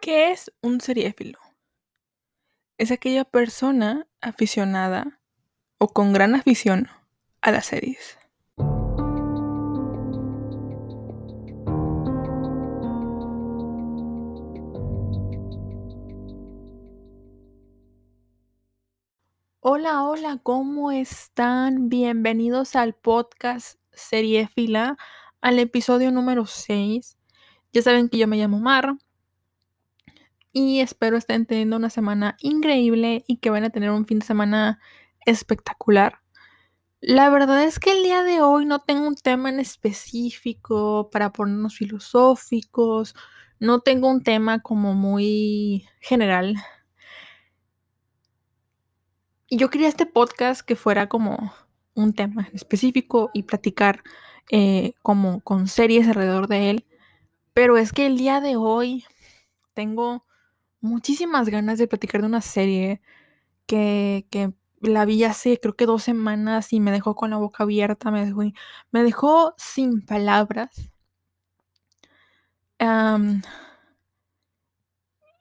¿Qué es un seriéfilo? Es aquella persona aficionada o con gran afición a las series. Hola, hola, ¿cómo están? Bienvenidos al podcast Seriéfila, al episodio número 6. Ya saben que yo me llamo Mar y espero estén teniendo una semana increíble y que van a tener un fin de semana espectacular. La verdad es que el día de hoy no tengo un tema en específico para ponernos filosóficos, no tengo un tema como muy general. Y yo quería este podcast que fuera como un tema específico y platicar eh, como con series alrededor de él. Pero es que el día de hoy tengo muchísimas ganas de platicar de una serie que, que la vi hace creo que dos semanas y me dejó con la boca abierta, me dejó, me dejó sin palabras.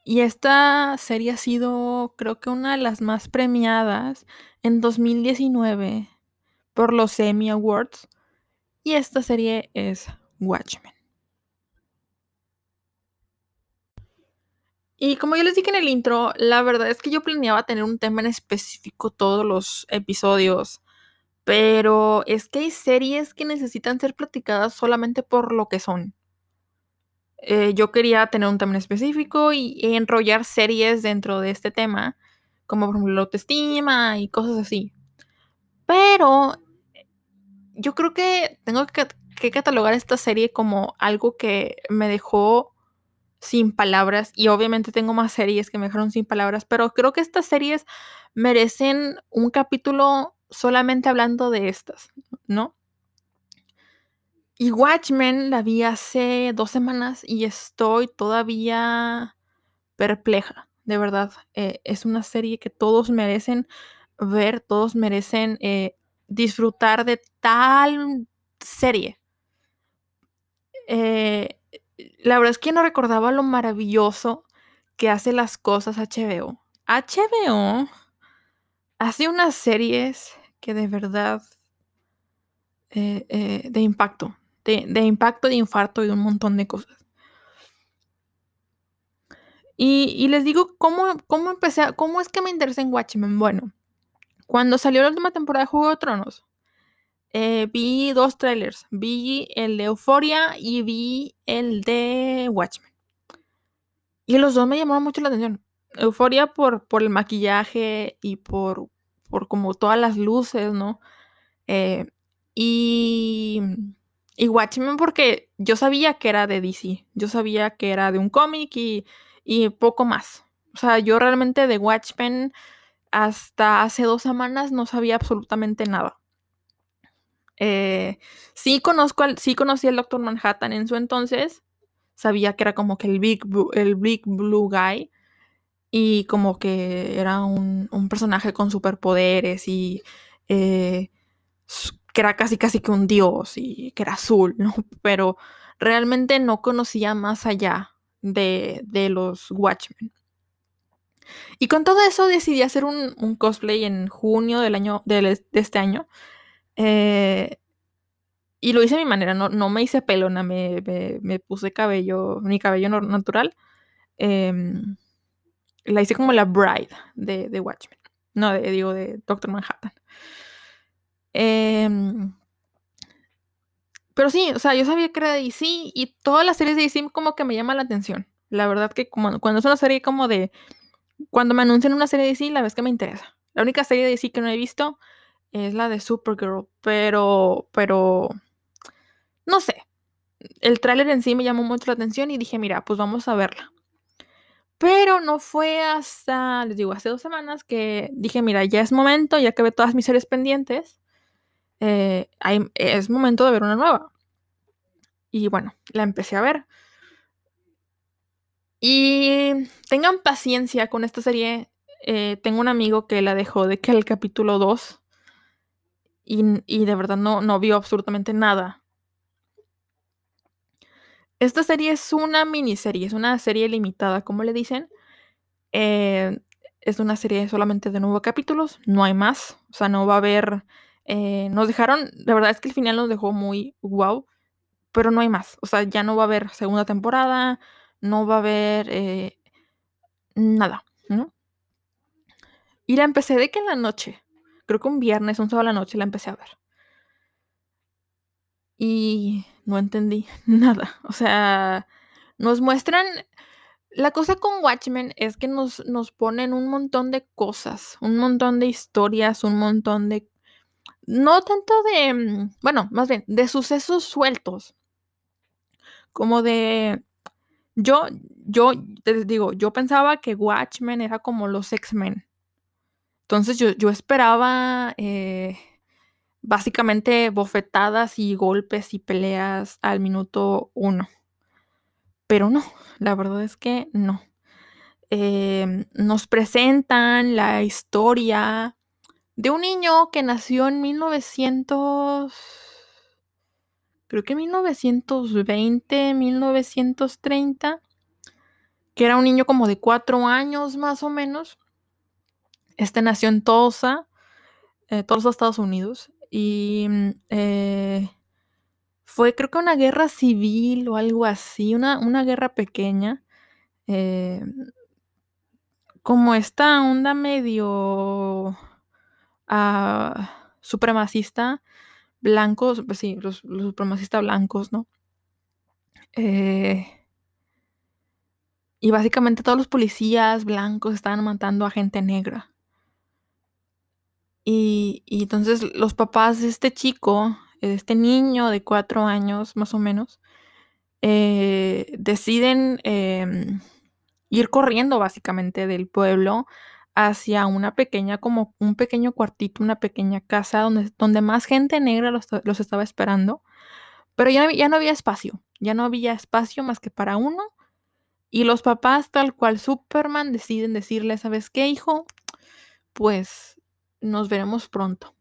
y esta serie ha sido creo que una de las más premiadas en 2019 por los Emmy Awards. Y esta serie es Watchmen. Y como yo les dije en el intro, la verdad es que yo planeaba tener un tema en específico todos los episodios. Pero es que hay series que necesitan ser platicadas solamente por lo que son. Eh, yo quería tener un tema en específico y, enrollar series dentro de este tema, como por ejemplo la autoestima y cosas así. Pero yo creo que tengo que catalogar esta serie como algo que me dejó sin palabras y obviamente tengo más series que me dejaron sin palabras, pero creo que estas series merecen un capítulo solamente hablando de estas, ¿no? Y Watchmen la vi hace dos semanas y estoy todavía perpleja, de verdad. Eh, es una serie que todos merecen ver, todos merecen eh, disfrutar de tal serie. Eh, la verdad es que no recordaba lo maravilloso que hace las cosas HBO. HBO hace unas series que de verdad eh, eh, de impacto, de, impacto, de infarto y de un montón de cosas. Y, les digo cómo, cómo empecé, cómo es que me interesé en Watchmen. Bueno, cuando salió la última temporada de Juego de Tronos, eh, vi dos trailers. Vi el de Euphoria y vi el de Watchmen. Y los dos me llamaron mucho la atención. Euphoria por, por el maquillaje y por, por como todas las luces, ¿no? Eh, y, y Watchmen porque yo sabía que era de DC. Yo sabía que era de un cómic y, y poco más. O sea, yo realmente de Watchmen hasta hace dos semanas no sabía absolutamente nada. Eh, sí conozco al, sí conocí al Doctor Manhattan en su entonces. Sabía que era como que el Big, el Big Blue Guy. Y como que era un, personaje con superpoderes y eh, que era casi casi que un dios y que era azul, ¿no? Pero realmente no conocía más allá de, los Watchmen. Y con todo eso decidí hacer un, cosplay en junio del año, de este año. Eh, y lo hice a mi manera, no, no me hice pelona, me, me, puse cabello, mi cabello natural. Em, la hice como la bride de, de Watchmen. No, de, digo, de Doctor Manhattan. Em, pero sí, o sea, yo sabía que era de DC y todas las series de DC como que me llaman la atención. La verdad que como, cuando es una serie como de... Cuando me anuncian una serie de DC, la vez que me interesa. La única serie de DC que no he visto es la de Supergirl, pero, pero, no sé. El tráiler en sí me llamó mucho la atención y dije, mira, pues vamos a verla. Pero no fue hasta, les digo, hace dos semanas que dije, mira, ya es momento, ya que ve todas mis series pendientes, eh, es momento de ver una nueva. Y bueno, la empecé a ver. Y tengan paciencia con esta serie. Eh, tengo un amigo que la dejó de que el capítulo 2 y, de verdad no, no vio absolutamente nada. Esta serie es una miniserie, es una serie limitada, como le dicen. Eh, es una serie solamente de nueve capítulos, no hay más. O sea, no va a haber. Eh, nos dejaron. La verdad es que el final nos dejó muy wow, pero no hay más. O sea, ya no va a haber segunda temporada, no va a haber eh, nada, ¿no? Y la empecé de que en la noche, creo que un viernes, un sábado a la noche la empecé a ver. Y no entendí nada. O sea, nos muestran la cosa con Watchmen es que nos, nos ponen un montón de cosas, un montón de historias, un montón de... No tanto de... Mm, bueno, más bien, de sucesos sueltos. Como de... Yo, yo, te digo, yo pensaba que Watchmen era como los X-Men. Entonces yo, yo esperaba eh, básicamente bofetadas y golpes y peleas al minuto uno. Pero no, la verdad es que no. Em, nos presentan la historia de un niño que nació en 1900, creo que 1920, 1930, que era un niño como de cuatro años más o menos. Este nació en Tulsa, eh, Estados Unidos, y mm, eh, fue creo que una guerra civil o algo así, una, una guerra pequeña. Eh, como esta onda medio ah, supremacista, blancos, pues sí, los, supremacistas blancos, ¿no? Eh, y básicamente todos los policías blancos estaban matando a gente negra. Y, entonces los papás de este chico este niño de cuatro años más o menos, eh, deciden em, ir corriendo básicamente del pueblo hacia una pequeña, como un pequeño cuartito, una pequeña casa donde, donde más gente negra los, estaba esperando. Pero ya, ya no había espacio, ya no había espacio más que para uno. Y los papás, tal cual Superman, deciden decirle, ¿sabes qué, hijo? Pues nos veremos pronto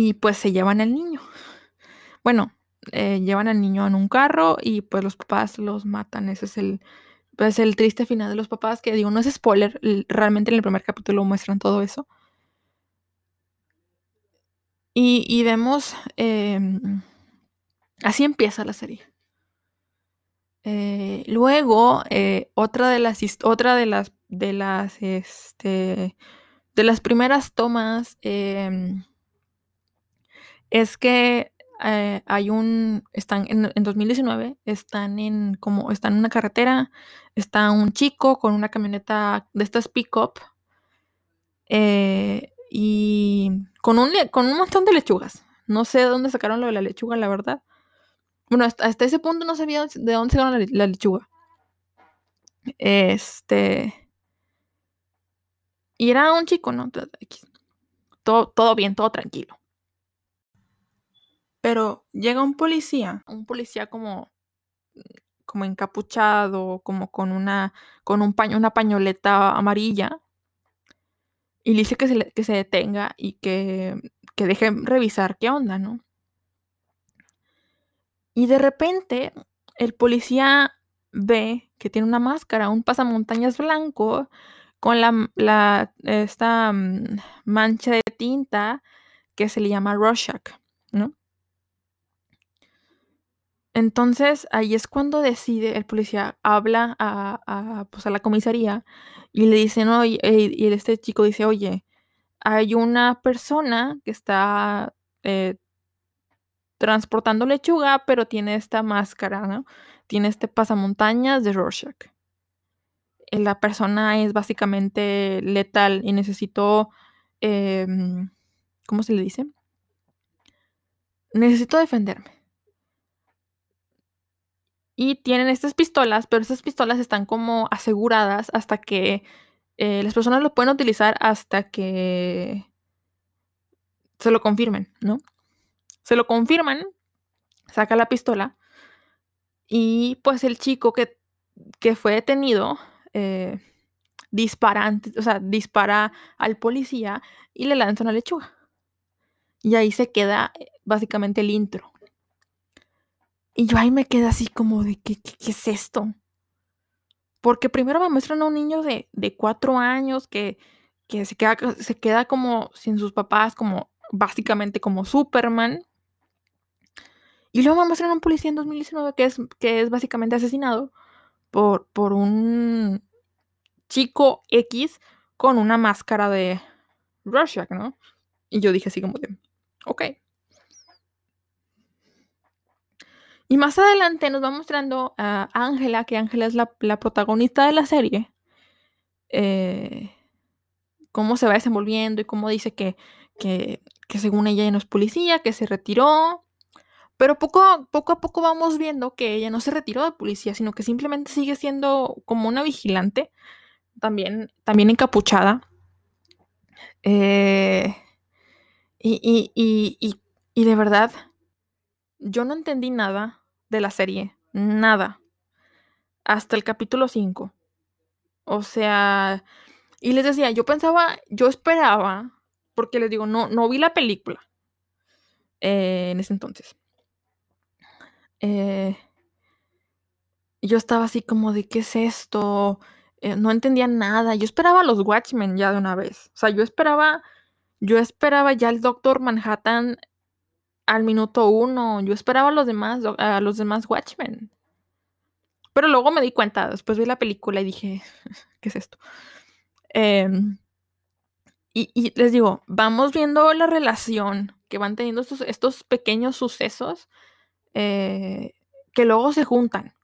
y pues se llevan al niño. Bueno, eh, llevan al niño en un carro y pues los papás los matan. Ese es el, pues, el triste final de los papás, que digo, no es spoiler, realmente en el primer capítulo muestran todo eso. Y, vemos, em, así empieza la serie. Eh, luego, eh, otra de las, otra de las, de las, este, de las primeras tomas, em, es que eh, hay un, están en, 2019, están en como, están en una carretera, está un chico con una camioneta de estas pick-up eh, y con un, con un montón de lechugas. No sé de dónde sacaron lo de la lechuga, la verdad. Bueno, hasta, ese punto no sabía de dónde sacaron la, lechuga. Este. Y era un chico, ¿no? Todo, todo bien, todo tranquilo. Pero llega un policía, un policía como, como encapuchado, como con una, con un paño, una pañoleta amarilla, y dice que se, que se detenga y que, que deje revisar qué onda, ¿no? Y de repente el policía ve que tiene una máscara, un pasamontañas blanco, con la, la esta mm, mancha de tinta que se le llama Rorschach, ¿no? Entonces, ahí es cuando decide el policía, habla a, pues, a la comisaría y le dice, no, y, este chico dice, oye, hay una persona que está eh, transportando lechuga, pero tiene esta máscara, ¿no? Tiene este pasamontañas de Rorschach. Eh, la persona es básicamente letal y necesito, em, ¿cómo se le dice? Necesito defenderme y tienen estas pistolas, pero estas pistolas están como aseguradas hasta que eh, las personas lo pueden utilizar hasta que se lo confirmen, ¿no? Se lo confirman, saca la pistola y pues el chico que, que fue detenido eh, dispara, o sea, dispara al policía y le lanza una lechuga. Y ahí se queda eh, básicamente el intro. Y yo ahí me quedé así como de, ¿qué, qué, qué es esto? Porque primero me muestran a un niño de, de cuatro años que, que se, queda, se queda como sin sus papás, como básicamente como Superman. Y luego me muestran a un policía en 2019 que es, que es básicamente asesinado por, por un chico X con una máscara de Rorschach, ¿no? Y yo dije así como de, ok. Y más adelante nos va mostrando a Ángela, que Ángela es la, protagonista de la serie, eh, cómo se va desenvolviendo y cómo dice que, que, que, según ella ya no es policía, que se retiró. Pero poco poco a poco vamos viendo que ella no se retiró de policía, sino que simplemente sigue siendo como una vigilante, también, también encapuchada. Eh, y, y, y, y de verdad, yo no entendí nada de la serie, nada. Hasta el capítulo 5. O sea, y les decía, yo pensaba, yo esperaba, porque les digo, no, no vi la película eh, en ese entonces. Eh, yo estaba así como de, ¿qué es esto? Eh, no entendía nada. Yo esperaba a los Watchmen ya de una vez. O sea, yo esperaba, yo esperaba ya el Doctor Manhattan al minuto uno. Yo esperaba a los demás, a los demás Watchmen. Pero luego me di cuenta, después vi la película y dije, ¿qué es esto? Eh, y, y, les digo, vamos viendo la relación que van teniendo estos, estos pequeños sucesos eh, que luego se juntan,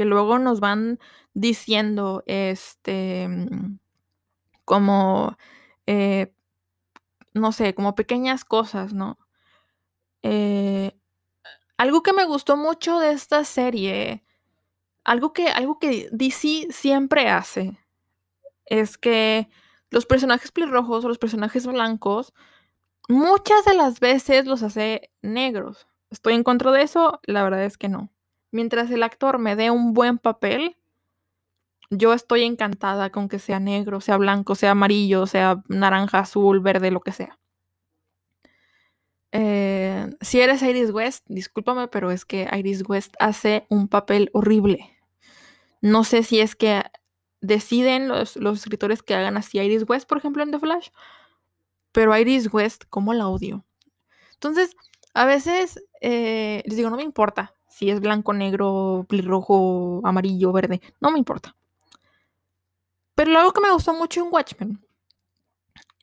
que luego nos van diciendo, este, como, eh, no sé, como pequeñas cosas, ¿no? Eh, algo que me gustó mucho de esta serie, algo que, algo que DC siempre hace, es que los personajes pelirrojos o los personajes blancos, muchas de las veces los hace negros. ¿Estoy en contra de eso? La verdad es que no. Mientras el actor me dé un buen papel, yo estoy encantada con que sea negro, sea blanco, sea amarillo, sea naranja, azul, verde, lo que sea. Eh, si eres Iris West, discúlpame, pero es que Iris West hace un papel horrible. No sé si es que deciden los, los escritores que hagan así Iris West, por ejemplo, en The Flash, pero Iris West, ¿cómo la odio? Entonces, a veces eh, les digo, no me importa si es blanco, negro, rojo, amarillo, verde, no me importa. Pero algo que me gustó mucho en Watchmen,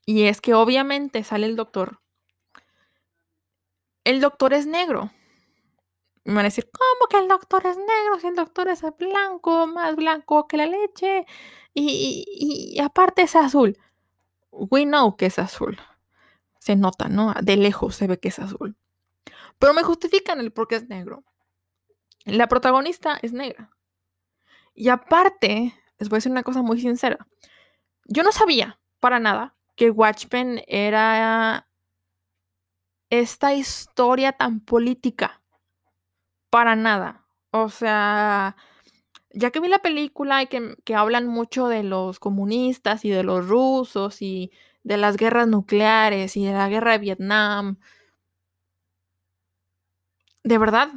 y es que obviamente sale el doctor el doctor es negro. Me van a decir, ¿cómo que el doctor es negro? Si el doctor es blanco, más blanco que la leche. Y, y, aparte es azul. We know que es azul. Se nota, ¿no? De lejos se ve que es azul. Pero me justifican el por qué es negro. La protagonista es negra. Y aparte, les voy a decir una cosa muy sincera. Yo no sabía para nada que Watchmen era esta historia tan política. Para nada. O sea, ya que vi la película y que, que, hablan mucho de los comunistas y de los rusos y de las guerras nucleares y de la guerra de Vietnam, de verdad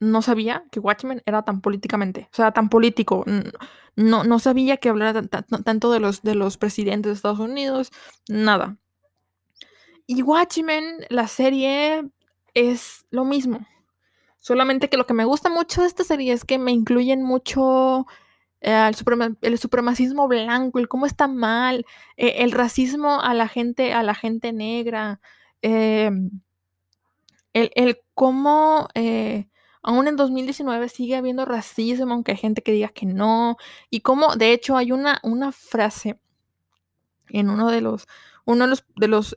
no sabía que Watchmen era tan políticamente, o sea, tan político. No, no sabía que hablara tanto de los, de los presidentes de Estados Unidos, nada. Y Watchmen, la serie, es lo mismo. Solamente que lo que me gusta mucho de esta serie es que me incluyen mucho eh, el, el, supremacismo blanco, el cómo está mal, eh, el racismo a la gente, a la gente negra, eh, el, el, cómo aún en 2019 sigue habiendo racismo, aunque hay gente que diga que no, y cómo, de hecho, hay una, una frase en uno de los, uno de los, de los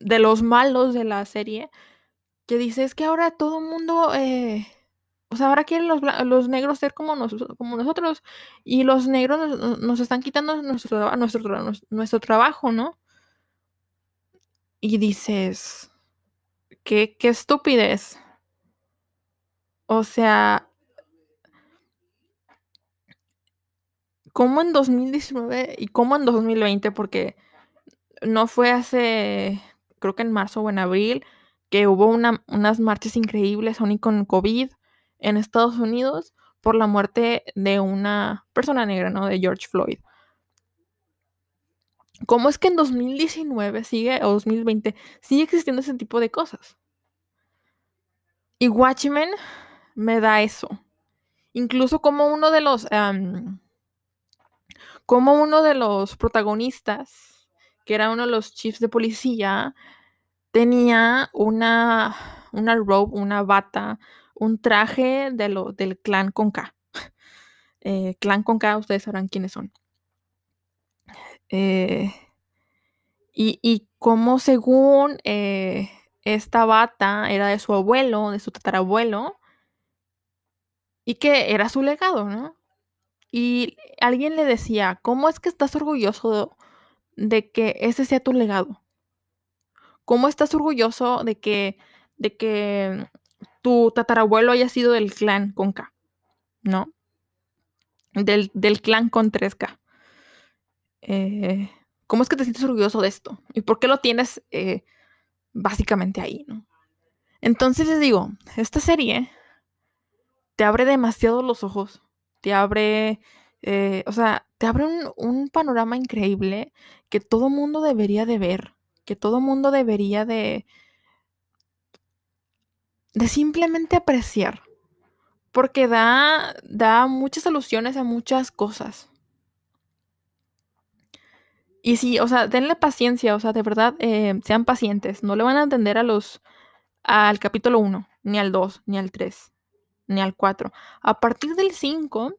de los malos de la serie, que dice, es que ahora todo el mundo, eh, o sea, ahora quieren los, los negros ser como, nos, como nosotros, y los negros nos, nos están quitando nuestro, nuestro, nuestro trabajo, ¿no? Y dices, qué, qué estupidez. O sea, ¿cómo en 2019 y cómo en 2020? Porque no fue hace creo que en marzo o en abril, que hubo una, unas marchas increíbles, aún y con COVID, en Estados Unidos por la muerte de una persona negra, ¿no? De George Floyd. ¿Cómo es que en 2019 sigue, o 2020, sigue existiendo ese tipo de cosas? Y Watchmen me da eso. Incluso como uno de los. como uno de los protagonistas, que era uno de los chiefs de policía, tenía una, una robe, una bata, un traje de lo, del clan con K. Eh, clan con K, ustedes sabrán quiénes son. Eh, y, y como según eh, esta bata era de su abuelo, de su tatarabuelo, y que era su legado, ¿no? Y alguien le decía, ¿cómo es que estás orgulloso de, que ese sea tu legado? ¿Cómo estás orgulloso de que, de que tu tatarabuelo haya sido del clan con K? ¿No? Del, clan con 3K. Eh, ¿Cómo es que te sientes orgulloso de esto? ¿Y por qué lo tienes eh, básicamente ahí, ¿no? Entonces les digo, esta serie te abre demasiado los ojos, te abre, eh, o sea, te abre un, panorama increíble que todo mundo debería de ver, que todo mundo debería de, de simplemente apreciar, porque da, da muchas soluciones a muchas cosas. Y sí, o sea, denle paciencia, o sea, de verdad, eh, sean pacientes. No le van a entender a los, al capítulo 1, ni al 2, ni al 3, ni al 4. A partir del 5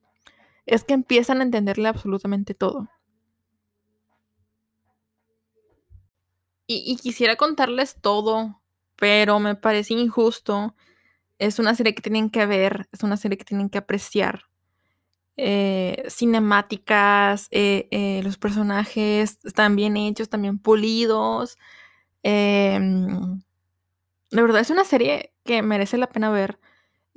es que empiezan a entenderle absolutamente todo. Y, quisiera contarles todo, pero me parece injusto. Es una serie que tienen que ver, es una serie que tienen que apreciar. Eh, cinemáticas, eh, eh, los personajes están bien hechos, están bien pulidos. Em, la verdad es una serie que merece la pena ver.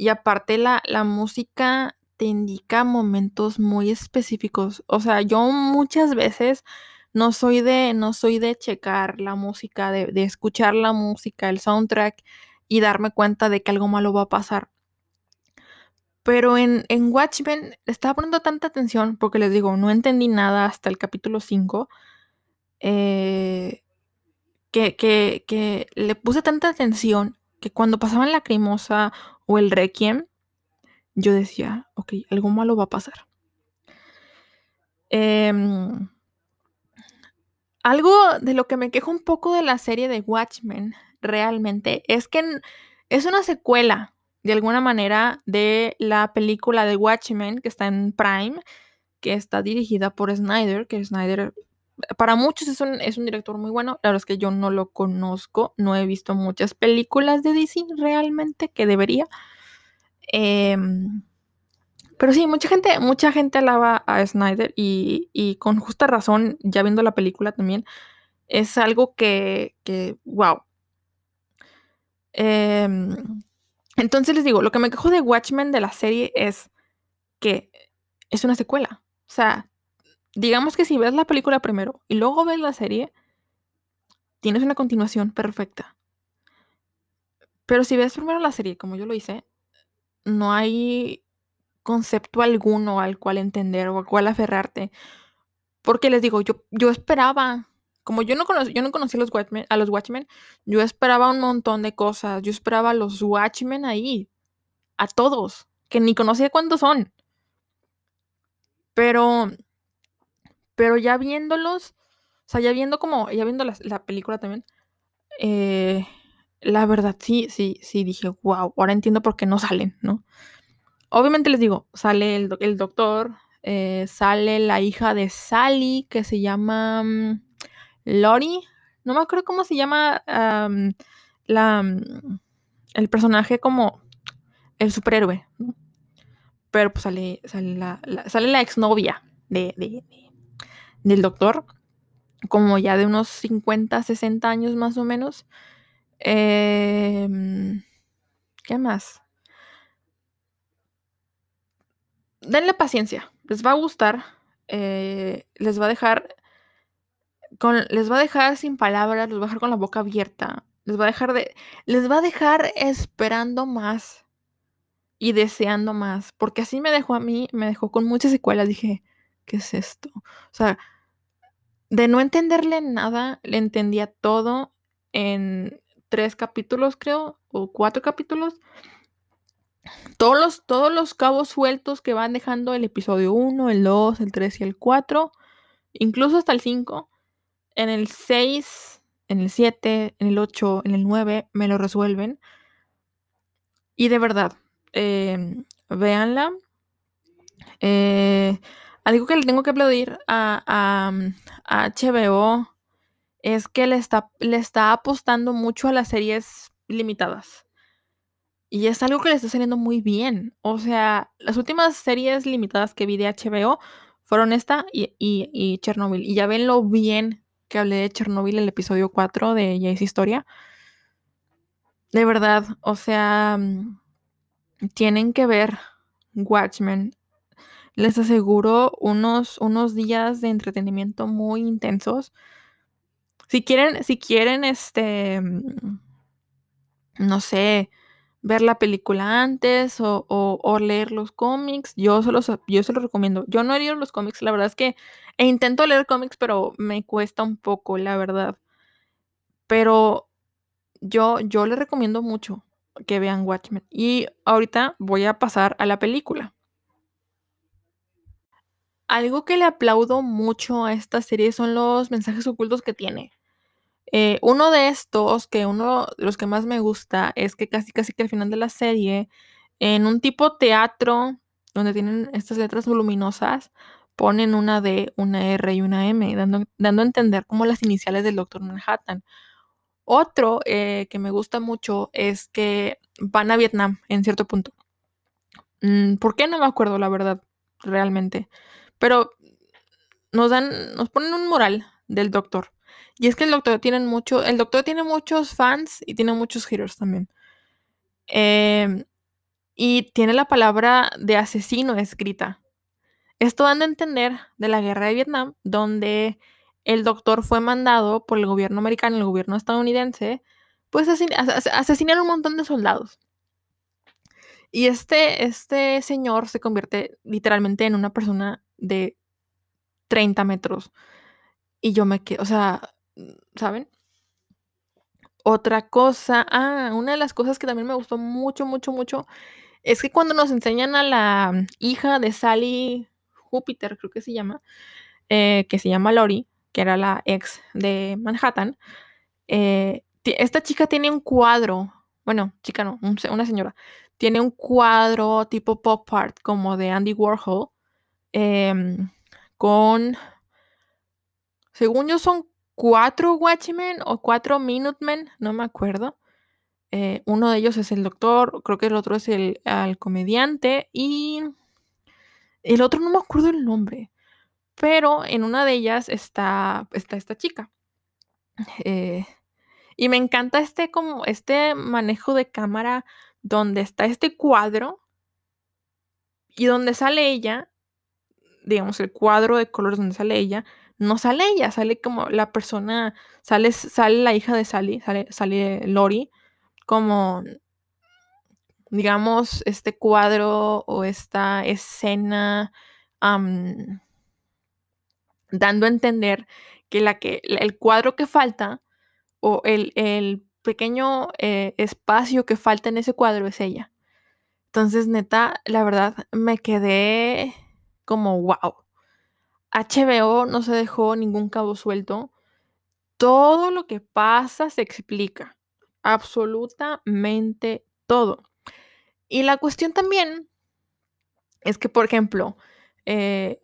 Y aparte la, la música te indica momentos muy específicos. O sea, yo muchas veces no soy de, no soy de checar la música, de, de escuchar la música, el soundtrack y darme cuenta de que algo malo va a pasar. Pero en, en Watchmen estaba poniendo tanta atención, porque les digo, no entendí nada hasta el capítulo 5, eh, que, que, le puse tanta atención que cuando pasaban la crimosa o el requiem, yo decía, ok, algo malo va a pasar. Em, algo de lo que me quejo un poco de la serie de Watchmen realmente es que es una secuela de alguna manera de la película de Watchmen que está en Prime, que está dirigida por Snyder, que Snyder para muchos es un, es un director muy bueno, la verdad es que yo no lo conozco, no he visto muchas películas de DC realmente que debería. Em, pero sí, mucha gente, mucha gente alaba a Snyder y, y, con justa razón, ya viendo la película también, es algo que, que wow. Eh, entonces les digo, lo que me quejo de Watchmen de la serie es que es una secuela. O sea, digamos que si ves la película primero y luego ves la serie, tienes una continuación perfecta. Pero si ves primero la serie, como yo lo hice, no hay concepto alguno al cual entender o al cual aferrarte. Porque les digo, yo, yo esperaba como yo no conocí, yo no conocí a los, Watchmen, a los Watchmen, yo esperaba un montón de cosas. Yo esperaba a los Watchmen ahí. A todos. Que ni conocía cuántos son. Pero. Pero ya viéndolos. O sea, ya viendo como. Ya viendo la, película también. Eh, la verdad, sí, sí, sí, dije, wow, ahora entiendo por qué no salen, ¿no? Obviamente les digo, sale el, el doctor, eh, sale la hija de Sally, que se llama. Mm, Lori, no me acuerdo cómo se llama la, el personaje como el superhéroe, pero pues sale, sale la, sale la exnovia de, del doctor, como ya de unos 50, 60 años más o menos. Em, ¿Qué más? Denle paciencia, les va a gustar, eh, les va a dejar les va a dejar sin palabras, les va a dejar con la boca abierta, les va a dejar de, les va a dejar esperando más. y deseando más, porque así me dejó a mí, me dejó con muchas secuelas. Dije, ¿qué es esto? O sea, de no entenderle nada, le entendía todo en tres capítulos, creo, o cuatro capítulos. Todos los, todos los cabos sueltos que van dejando el episodio 1, el 2, el 3 y el 4, incluso hasta el 5, en el 6, en el 7, en el 8, en el 9, me lo resuelven. Y de verdad, eh, véanla. Eh, algo que le tengo que aplaudir a, a, HBO es que le está, le está apostando mucho a las series limitadas. Y es algo que le está saliendo muy bien. O sea, las últimas series limitadas que vi de HBO fueron esta y, y, Chernobyl. Y ya ven lo bien que hablé de Chernobyl el episodio 4 de Jace Historia. De verdad, o sea, mm, tienen que ver Watchmen. Les aseguro unos, unos días de entretenimiento muy intensos. Si quieren, si quieren, este, mm, no sé, ver la película antes o, leer los cómics, yo se, los, yo se los recomiendo. Yo no he leído los cómics, la verdad es que e intento leer cómics, pero me cuesta un poco, la verdad. Pero yo, yo les recomiendo mucho que vean Watchmen. Y ahorita voy a pasar a la película. Algo que le aplaudo mucho a esta serie son los mensajes ocultos que tiene. Eh, uno de estos, que uno de los que más me gusta, es que casi casi que al final de la serie, en un tipo teatro donde tienen estas letras voluminosas, ponen una D, una R y una M, dando, dando a entender como las iniciales del Doctor Manhattan. Otro eh, que me gusta mucho es que van a Vietnam en cierto punto. Mm, ¿Por qué? No me acuerdo, la verdad, realmente. Pero nos dan, nos ponen un moral del doctor. Y es que el doctor tiene mucho, el doctor tiene muchos fans y tiene muchos haters también. Em, y tiene la palabra de asesino escrita. Esto dando a entender de la guerra de Vietnam, donde el doctor fue mandado por el gobierno americano, el gobierno estadounidense, pues asesinar un montón de soldados. Y este, este señor se convierte literalmente en una persona de 30 metros. Y yo me quedo, o sea, ¿saben? Otra cosa, ah, una de las cosas que también me gustó mucho, mucho, mucho, es que cuando nos enseñan a la hija de Sally Júpiter, creo que se llama, eh, que se llama Lori, que era la ex de Manhattan, eh, esta chica tiene un cuadro, bueno, chica no, una señora, tiene un cuadro tipo pop art como de Andy Warhol, em, con, según yo son cuatro Watchmen o cuatro Minutemen, no me acuerdo. Eh, uno de ellos es el doctor, creo que el otro es el, comediante y el otro no me acuerdo el nombre, pero en una de ellas está, está esta chica. Eh, y me encanta este, como, este manejo de cámara donde está este cuadro y donde sale ella, digamos, el cuadro de colores donde sale ella, no sale ella, sale como la persona, sale, sale la hija de Sally, sale, sale Lori, como, digamos, este cuadro o esta escena dando a entender que, la que el cuadro que falta o el, pequeño eh, espacio que falta en ese cuadro es ella. Entonces, neta, la verdad, me quedé como, wow. HBO no se dejó ningún cabo suelto. Todo lo que pasa se explica. Absolutamente todo. Y la cuestión también es que, por ejemplo, eh,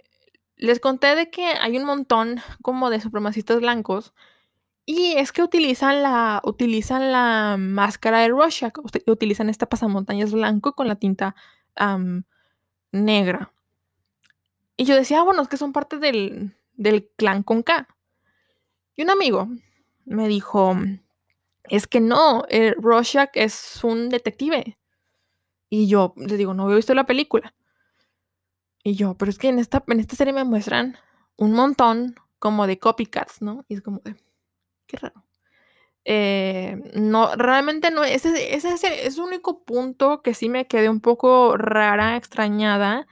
les conté de que hay un montón como de supremacistas blancos y es que utilizan la, utilizan la máscara de Rorschach, utilizan este pasamontañas blanco con la tinta negra. Y yo decía, ah, bueno, es que son parte del, clan con K. Y un amigo me dijo, es que no, eh, Rorschach es un detective. Y yo le digo, no he visto la película. Y yo, pero es que en esta, en esta serie me muestran un montón como de copycats, ¿no? Y es como de, qué raro. Eh, no, realmente no, ese, ese, ese es el único punto que sí me quedé un poco rara, extrañada.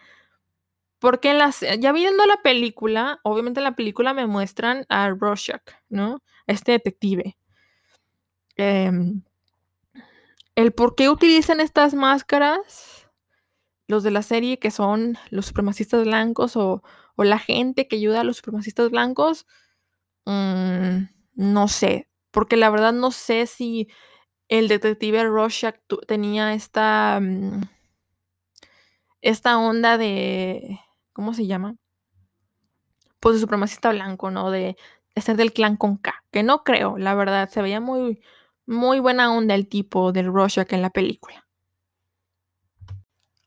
Porque las, ya viendo la película, obviamente en la película me muestran a Rorschach, ¿no? A este detective. Em, el por qué utilizan estas máscaras, los de la serie que son los supremacistas blancos o, o la gente que ayuda a los supremacistas blancos, mm, no sé, porque la verdad no sé si el detective Rorschach tenía esta, mm, esta onda de, ¿cómo se llama? Pues de supremacista blanco, ¿no? De, de ser del clan con K, que no creo, la verdad, se veía muy, muy buena onda el tipo del Rorschach en la película.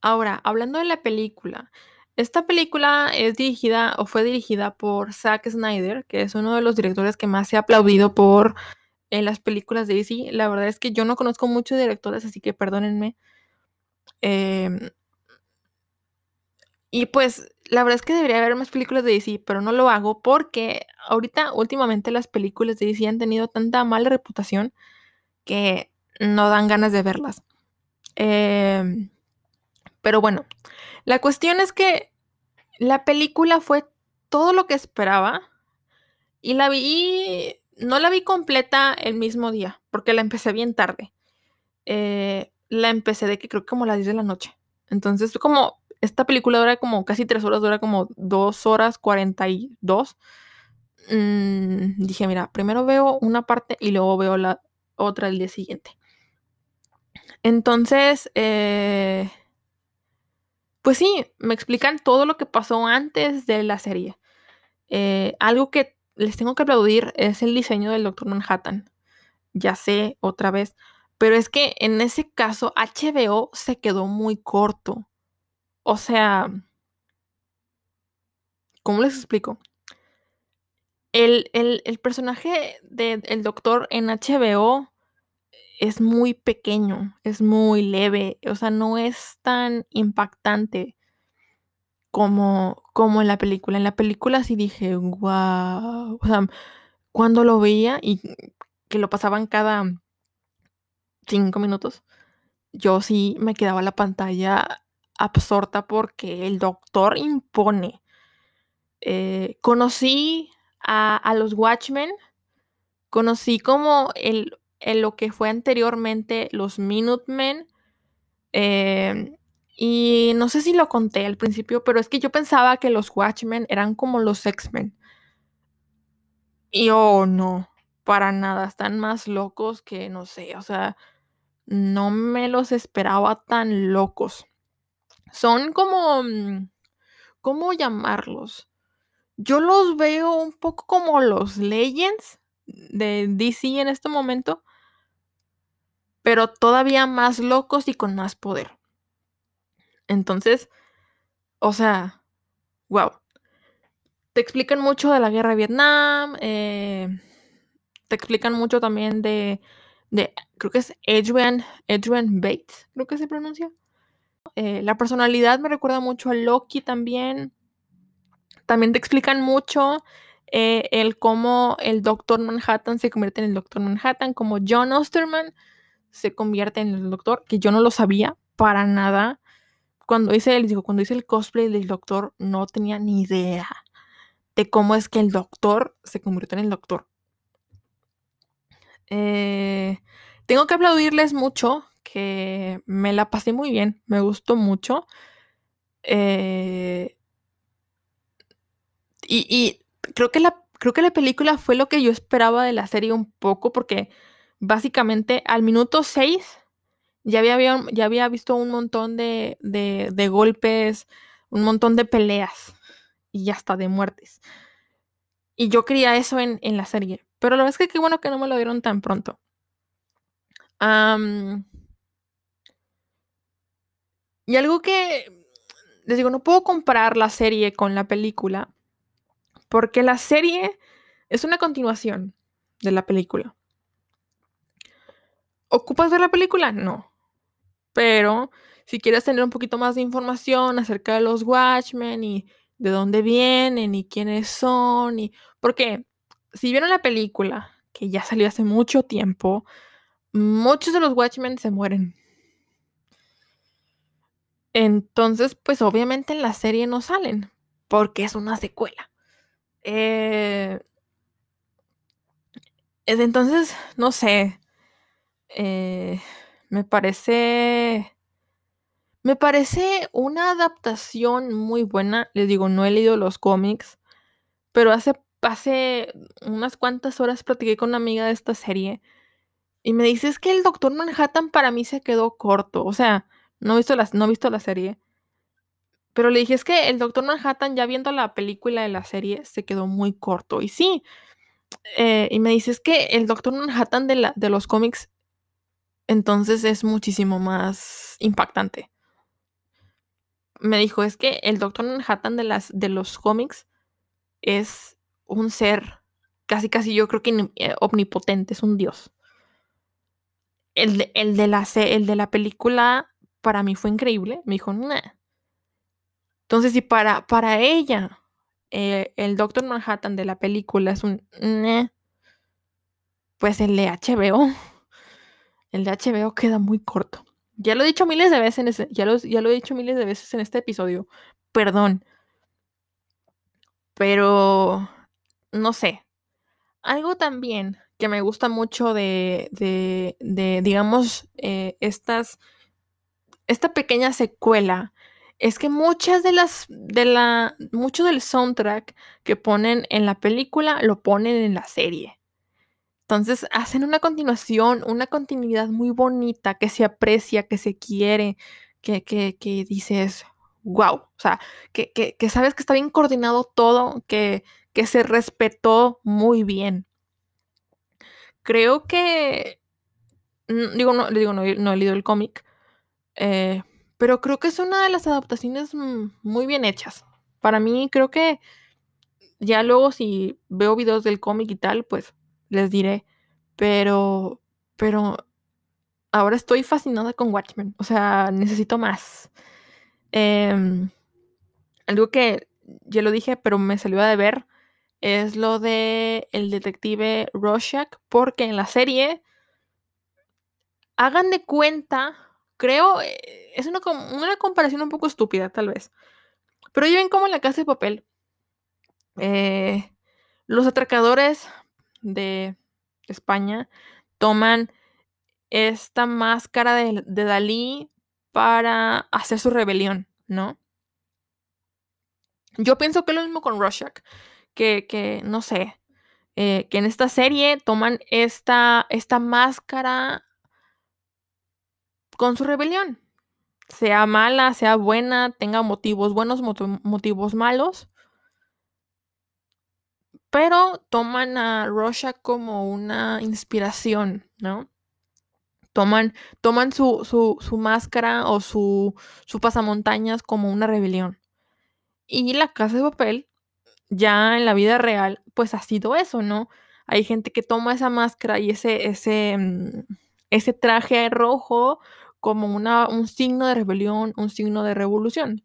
Ahora, hablando de la película, esta película es dirigida o fue dirigida por Zack Snyder, que es uno de los directores que más se ha aplaudido por en las películas de DC. La verdad es que yo no conozco muchos directores, así que perdónenme. Eh, y pues la verdad es que debería haber más películas de DC, pero no lo hago porque ahorita últimamente las películas de DC han tenido tanta mala reputación que no dan ganas de verlas. Eh, pero bueno, la cuestión es que la película fue todo lo que esperaba y la vi, no la vi completa el mismo día, porque la empecé bien tarde. Eh, la empecé de que creo que como a las 10 de la noche. Entonces, como esta película dura como casi 3 horas, dura como 2 horas 42. Mmm, dije, mira, primero veo una parte y luego veo la otra el día siguiente. Entonces, eh, pues sí, me explican todo lo que pasó antes de la serie. Eh, algo que les tengo que aplaudir es el diseño del Doctor Manhattan. Ya sé, otra vez. Pero es que en ese caso HBO se quedó muy corto. O sea, ¿cómo les explico? El, el personaje del doctor en HBO es muy pequeño, es muy leve, o sea, no es tan impactante como, como en la película. En la película sí dije, wow, o sea, cuando lo veía y que lo pasaban cada cinco minutos, yo sí me quedaba la pantalla absorta porque el doctor impone. Eh, conocí a, los Watchmen, conocí como el lo que fue anteriormente los Minutemen. Eh, y no sé si lo conté al principio, pero es que yo pensaba que los Watchmen eran como los X-Men. Y oh, no, para nada, están más locos que no sé, o sea, no me los esperaba tan locos. Son como, mm, ¿cómo llamarlos? Yo los veo un poco como los Legends de DC en este momento, pero todavía más locos y con más poder. Entonces, o sea, wow. Te explican mucho de la guerra de Vietnam, eh, te explican mucho también de, de, creo que es Adrian, Adrian Bates, creo que se pronuncia. Eh, la personalidad me recuerda mucho a Loki también. También te explican mucho eh, el cómo el Doctor Manhattan se convierte en el Doctor Manhattan, como John Osterman se convierte en el doctor, que yo no lo sabía para nada. Cuando hice, les digo, cuando hice el cosplay del doctor, no tenía ni idea de cómo es que el doctor se convirtió en el doctor. Eh, tengo que aplaudirles mucho, que me la pasé muy bien, me gustó mucho. Eh, y, creo, que la, creo que la película fue lo que yo esperaba de la serie un poco, porque básicamente al minuto 6 ya había, ya había visto un montón de, de, golpes, un montón de peleas y hasta de muertes. Y yo quería eso en, la serie. Pero la verdad es que qué bueno que no me lo dieron tan pronto. Y algo que les digo, no puedo comparar la serie con la película. Porque la serie es una continuación de la película. ¿Ocupas ver la película? No. Pero si quieres tener un poquito más de información acerca de los Watchmen y de dónde vienen y quiénes son y... Porque si vieron la película, que ya salió hace mucho tiempo, muchos de los Watchmen se mueren. Entonces, pues obviamente en la serie no salen, porque es una secuela. Eh, entonces, no sé, eh, me parece... Me parece una adaptación muy buena. Les digo, no he leído los cómics, pero hace, hace unas cuantas horas platiqué con una amiga de esta serie y me dice, es que el Doctor Manhattan para mí se quedó corto. O sea, no he visto la, no visto la serie. Pero le dije, es que el Doctor Manhattan, ya viendo la película de la serie, se quedó muy corto. Y sí. Eh, y me dice, es que el Doctor Manhattan de, la, de los cómics, entonces es muchísimo más impactante. Me dijo, es que el Doctor Manhattan de, las, de los cómics es un ser casi, casi yo creo que eh, omnipotente, es un dios. El el de, la, el de la película para mí fue increíble. Me dijo, nah. Entonces, si para, para ella eh, el Doctor Manhattan de la película es un pues el de HBO, el de HBO queda muy corto. Ya lo he dicho miles de veces en ese, ya, lo, ya lo he dicho miles de veces en este episodio. Perdón. Pero no sé. Algo también que me gusta mucho de, de, de digamos, eh, estas, esta pequeña secuela es que muchas de las, de la, mucho del soundtrack que ponen en la película lo ponen en la serie. Entonces hacen una continuación, una continuidad muy bonita que se aprecia, que se quiere, que, que, que dices, wow, o sea, que, que, sabes que está bien coordinado todo, que, que se respetó muy bien. Creo que, digo, no, digo, no, no he leído el cómic, eh, pero creo que es una de las adaptaciones mm, muy bien hechas. Para mí, creo que ya luego si veo videos del cómic y tal, pues les diré. Pero, pero ahora estoy fascinada con Watchmen. O sea, necesito más. Em, algo que ya lo dije, pero me salió a ver es lo de el detective Rorschach, porque en la serie hagan de cuenta, creo, eh, es una, una comparación un poco estúpida, tal vez. Pero ya ven como en la casa de papel, eh, los atracadores de España toman esta máscara de, Dalí para hacer su rebelión, ¿no? Yo pienso que es lo mismo con Rorschach, que, que no sé, eh, que en esta serie toman esta, esta máscara con su rebelión. Sea mala, sea buena, tenga motivos buenos, motivos malos. Pero toman a Rorschach como una inspiración, ¿no? Toman, toman su, su, máscara o su, su pasamontañas como una rebelión. Y la casa de papel, ya en la vida real, pues ha sido eso, ¿no? Hay gente que toma esa máscara y ese, ese, mm, ese traje rojo como una, un signo de rebelión, un signo de revolución.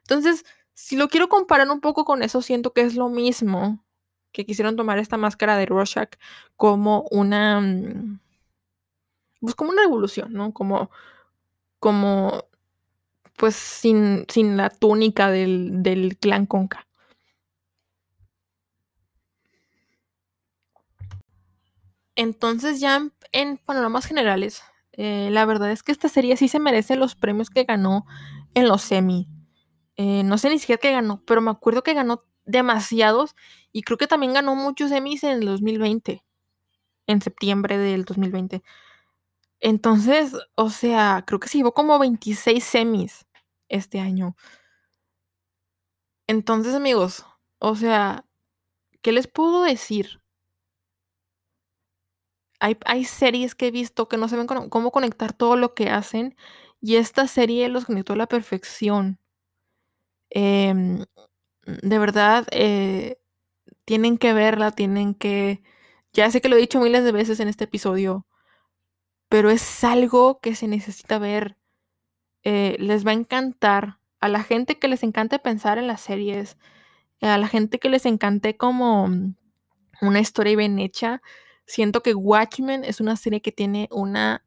Entonces, si lo quiero comparar un poco con eso, siento que es lo mismo que quisieron tomar esta máscara de Rorschach como una mm, pues como una revolución, ¿no? Como, como, pues sin, sin la túnica del, del clan Conca. Entonces ya en, panoramas generales, eh, la verdad es que esta serie sí se merece los premios que ganó en los semi. Eh, no sé ni siquiera qué ganó, pero me acuerdo que ganó demasiados y creo que también ganó muchos semis en el 2020, en septiembre del 2020. Entonces, o sea, creo que se llevó como 26 semis este año. Entonces, amigos, o sea, ¿qué les puedo decir? Hay, series que he visto que no saben cómo conectar todo lo que hacen y esta serie los conectó a la perfección. Em, de verdad, eh, tienen que verla, tienen que... Ya sé que lo he dicho miles de veces en este episodio, pero es algo que se necesita ver. Eh, les va a encantar. A la gente que les encante pensar en las series, a la gente que les encante como una historia bien hecha. Siento que Watchmen es una serie que tiene una,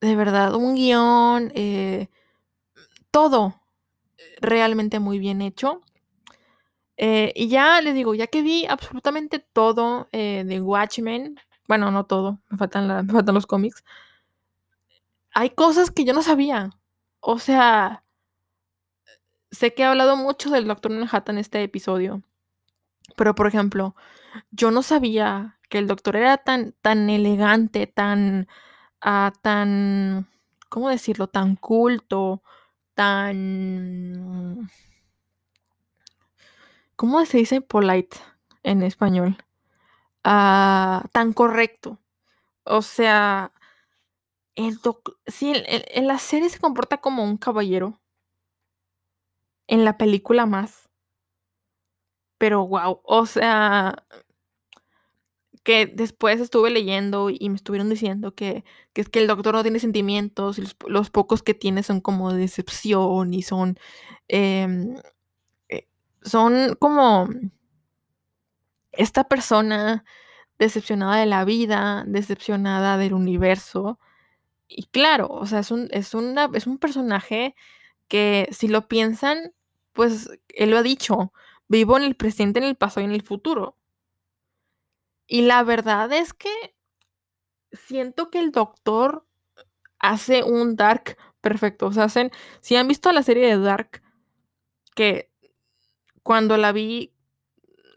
de verdad, un guion, eh, todo realmente muy bien hecho. Eh, y ya les digo, ya que vi absolutamente todo eh, de Watchmen, bueno, no todo, me faltan, la, me faltan los cómics, hay cosas que yo no sabía. O sea, sé que he hablado mucho del Doctor Manhattan en este episodio, pero por ejemplo, yo no sabía que el Doctor era tan, tan elegante, tan, uh, tan, ¿cómo decirlo? Tan culto, tan... ¿Cómo se dice polite en español? Uh, tan correcto. O sea, el sí, en la serie se comporta como un caballero. En la película más. Pero wow, o sea, que después estuve leyendo y me estuvieron diciendo que, que es que el doctor no tiene sentimientos y los, pocos que tiene son como decepción y son, eh, son como esta persona decepcionada de la vida, decepcionada del universo. Y claro, o sea, es un, es es un personaje que si lo piensan, pues él lo ha dicho, vivo en el presente, en el pasado y en el futuro. Y la verdad es que siento que el doctor hace un Dark perfecto. O sea, hacen, si han visto la serie de Dark, que cuando la vi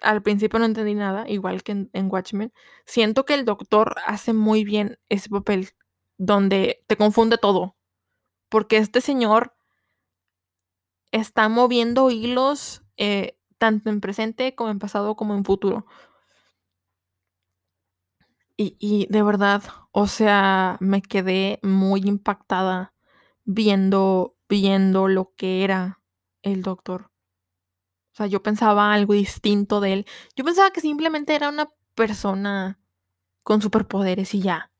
al principio no entendí nada, igual que en, en, Watchmen, siento que el doctor hace muy bien ese papel donde te confunde todo. Porque este señor está moviendo hilos eh, tanto en presente como en pasado como en futuro. Y, de verdad, o sea, me quedé muy impactada viendo, viendo lo que era el doctor. O sea, yo pensaba algo distinto de él. Yo pensaba que simplemente era una persona con superpoderes y ya.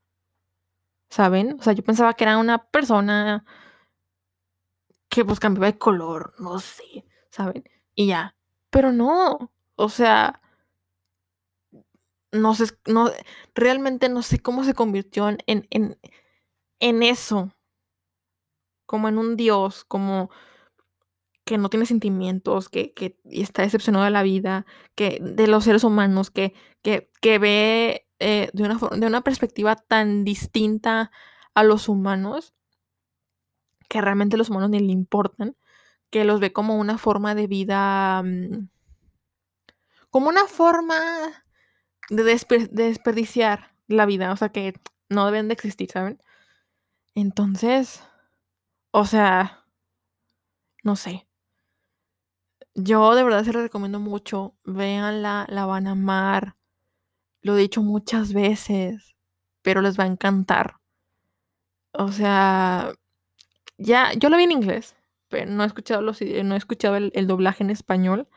¿Saben? O sea, yo pensaba que era una persona que pues cambiaba de color, no sé, ¿saben? Y ya. Pero no, o sea, no sé, no, realmente no sé cómo se convirtió en, en, en eso, como en un dios, como que no tiene sentimientos, que, que está decepcionado de la vida, que de los seres humanos, que, que, que ve eh, de, una, de una perspectiva tan distinta a los humanos, que realmente los humanos ni le importan, que los ve como una forma de vida, um, como una forma de, desper de, desperdiciar la vida, o sea, que no deben de existir, ¿saben? Entonces, o sea, no sé. Yo de verdad se la recomiendo mucho. Véanla, la van a amar. Lo he dicho muchas veces, pero les va a encantar. O sea, ya, yo lo vi en inglés, pero no he escuchado, los, no he escuchado el doblaje en español.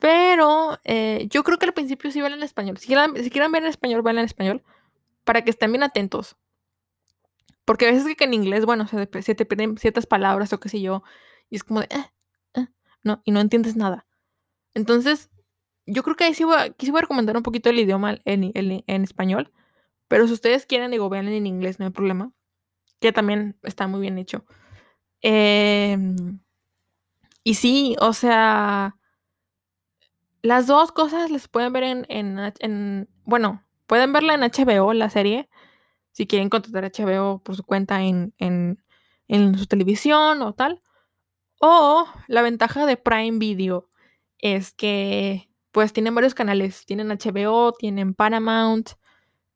Pero eh, yo creo que al principio sí ven en español. Si quieren, si quieren ver en español, ven en español. Para que estén bien atentos. Porque a veces que en inglés, bueno, se, te pierden ciertas palabras o qué sé yo. Y es como de, eh, eh, no, y no entiendes nada. Entonces, yo creo que ahí sí voy, a recomendar un poquito el idioma en, en, español. Pero si ustedes quieren, digo, vean en inglés, no hay problema. Que también está muy bien hecho. Eh, y sí, o sea, las dos cosas las pueden ver en, en, en, bueno, pueden verla en HBO, la serie, si quieren contratar HBO por su cuenta en, en, en su televisión o tal. O la ventaja de Prime Video es que pues tienen varios canales, tienen HBO, tienen Paramount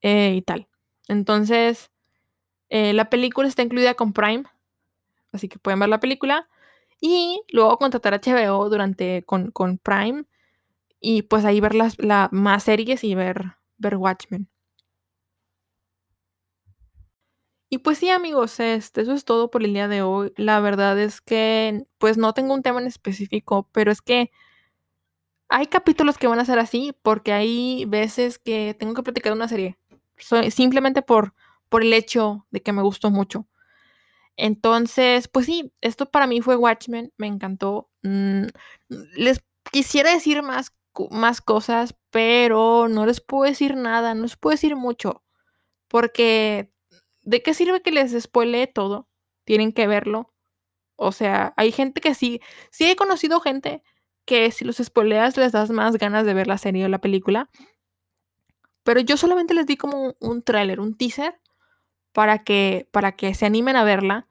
eh, y tal. Entonces, eh, la película está incluida con Prime, así que pueden ver la película y luego contratar HBO durante con, con Prime y pues ahí ver las la, más series y ver, ver Watchmen. Y pues sí, amigos, este, eso es todo por el día de hoy. La verdad es que, pues no tengo un tema en específico, pero es que hay capítulos que van a ser así, porque hay veces que tengo que platicar una serie. Simplemente por, por el hecho de que me gustó mucho. Entonces, pues sí, esto para mí fue Watchmen, me encantó. Mm, les quisiera decir más más cosas, pero no les puedo decir nada, no les puedo decir mucho, porque ¿de qué sirve que les spoilee todo? Tienen que verlo. O sea, hay gente que sí, sí he conocido gente que si los spoileas les das más ganas de ver la serie o la película. Pero yo solamente les di como un tráiler, un teaser, para que, para que se animen a verla.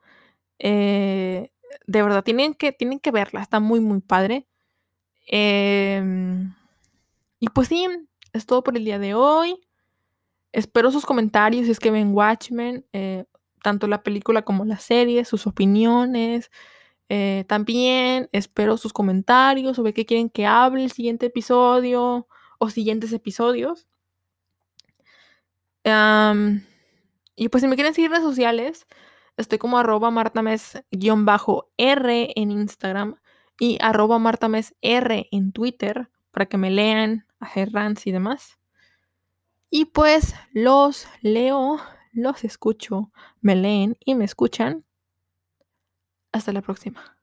Eh, de verdad, tienen que, tienen que verla, está muy, muy padre. Em, y pues sí, es todo por el día de hoy. Espero sus comentarios si es que ven Watchmen, eh, tanto la película como la serie, sus opiniones. Eh, también espero sus comentarios sobre qué quieren que hable el siguiente episodio o siguientes episodios. y pues si me quieren seguir en redes sociales, estoy como arroba martames-r en Instagram y arroba martamesr en Twitter para que me lean, hacer rants y demás. Y pues los leo, los escucho, me leen y me escuchan. Hasta la próxima.